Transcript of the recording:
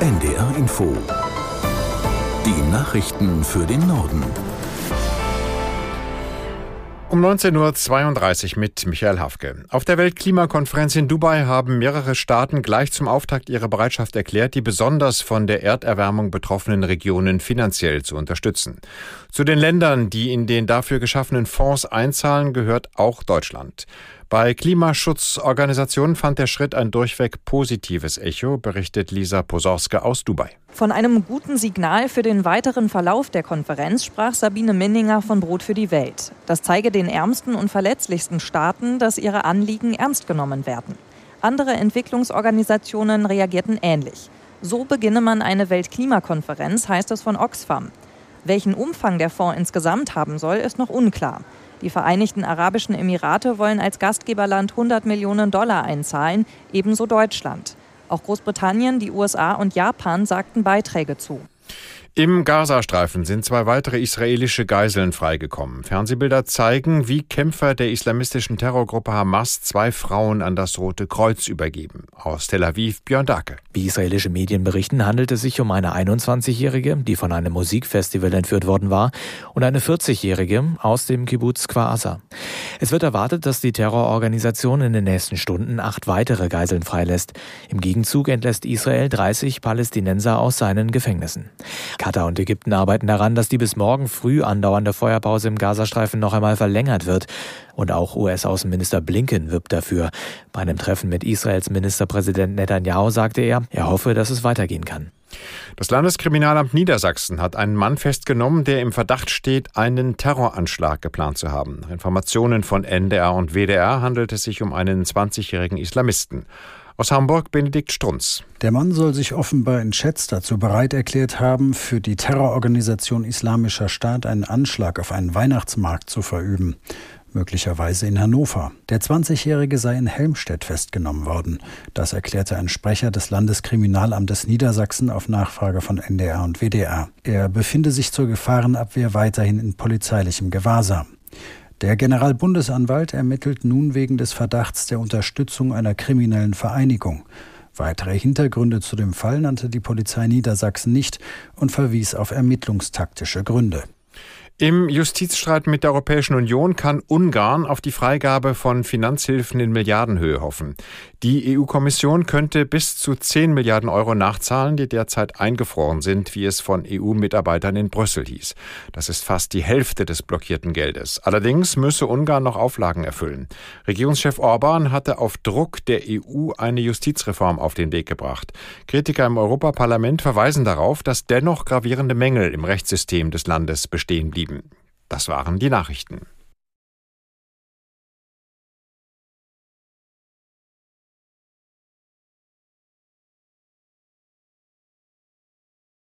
NDR Info. Die Nachrichten für den Norden. Um 19.32 Uhr mit Michael Hafke. Auf der Weltklimakonferenz in Dubai haben mehrere Staaten gleich zum Auftakt ihre Bereitschaft erklärt, die besonders von der Erderwärmung betroffenen Regionen finanziell zu unterstützen. Zu den Ländern, die in den dafür geschaffenen Fonds einzahlen, gehört auch Deutschland. Bei Klimaschutzorganisationen fand der Schritt ein durchweg positives Echo, berichtet Lisa Posorske aus Dubai. Von einem guten Signal für den weiteren Verlauf der Konferenz sprach Sabine Minninger von Brot für die Welt. Das zeige den ärmsten und verletzlichsten Staaten, dass ihre Anliegen ernst genommen werden. Andere Entwicklungsorganisationen reagierten ähnlich. So beginne man eine Weltklimakonferenz, heißt es von Oxfam. Welchen Umfang der Fonds insgesamt haben soll, ist noch unklar. Die Vereinigten Arabischen Emirate wollen als Gastgeberland 100 Millionen Dollar einzahlen, ebenso Deutschland. Auch Großbritannien, die USA und Japan sagten Beiträge zu. Im Gazastreifen sind zwei weitere israelische Geiseln freigekommen. Fernsehbilder zeigen, wie Kämpfer der islamistischen Terrorgruppe Hamas zwei Frauen an das Rote Kreuz übergeben. Aus Tel Aviv Björn Dacke. Wie israelische Medien berichten, handelt es sich um eine 21-Jährige, die von einem Musikfestival entführt worden war, und eine 40-Jährige aus dem Kibbutz Kwasa. Es wird erwartet, dass die Terrororganisation in den nächsten Stunden acht weitere Geiseln freilässt. Im Gegenzug entlässt Israel 30 Palästinenser aus seinen Gefängnissen. Katar und Ägypten arbeiten daran, dass die bis morgen früh andauernde Feuerpause im Gazastreifen noch einmal verlängert wird. Und auch US-Außenminister Blinken wirbt dafür. Bei einem Treffen mit Israels Ministerpräsident Netanyahu sagte er, er hoffe, dass es weitergehen kann. Das Landeskriminalamt Niedersachsen hat einen Mann festgenommen, der im Verdacht steht, einen Terroranschlag geplant zu haben. Nach Informationen von NDR und WDR handelt es sich um einen 20-jährigen Islamisten. Aus Hamburg Benedikt Strunz. Der Mann soll sich offenbar in Schätz dazu bereit erklärt haben, für die Terrororganisation Islamischer Staat einen Anschlag auf einen Weihnachtsmarkt zu verüben. Möglicherweise in Hannover. Der 20-Jährige sei in Helmstedt festgenommen worden. Das erklärte ein Sprecher des Landeskriminalamtes Niedersachsen auf Nachfrage von NDR und WDR. Er befinde sich zur Gefahrenabwehr weiterhin in polizeilichem Gewahrsam. Der Generalbundesanwalt ermittelt nun wegen des Verdachts der Unterstützung einer kriminellen Vereinigung. Weitere Hintergründe zu dem Fall nannte die Polizei Niedersachsen nicht und verwies auf ermittlungstaktische Gründe. Im Justizstreit mit der Europäischen Union kann Ungarn auf die Freigabe von Finanzhilfen in Milliardenhöhe hoffen. Die EU-Kommission könnte bis zu 10 Milliarden Euro nachzahlen, die derzeit eingefroren sind, wie es von EU-Mitarbeitern in Brüssel hieß. Das ist fast die Hälfte des blockierten Geldes. Allerdings müsse Ungarn noch Auflagen erfüllen. Regierungschef Orban hatte auf Druck der EU eine Justizreform auf den Weg gebracht. Kritiker im Europaparlament verweisen darauf, dass dennoch gravierende Mängel im Rechtssystem des Landes bestehen blieben. Das waren die Nachrichten.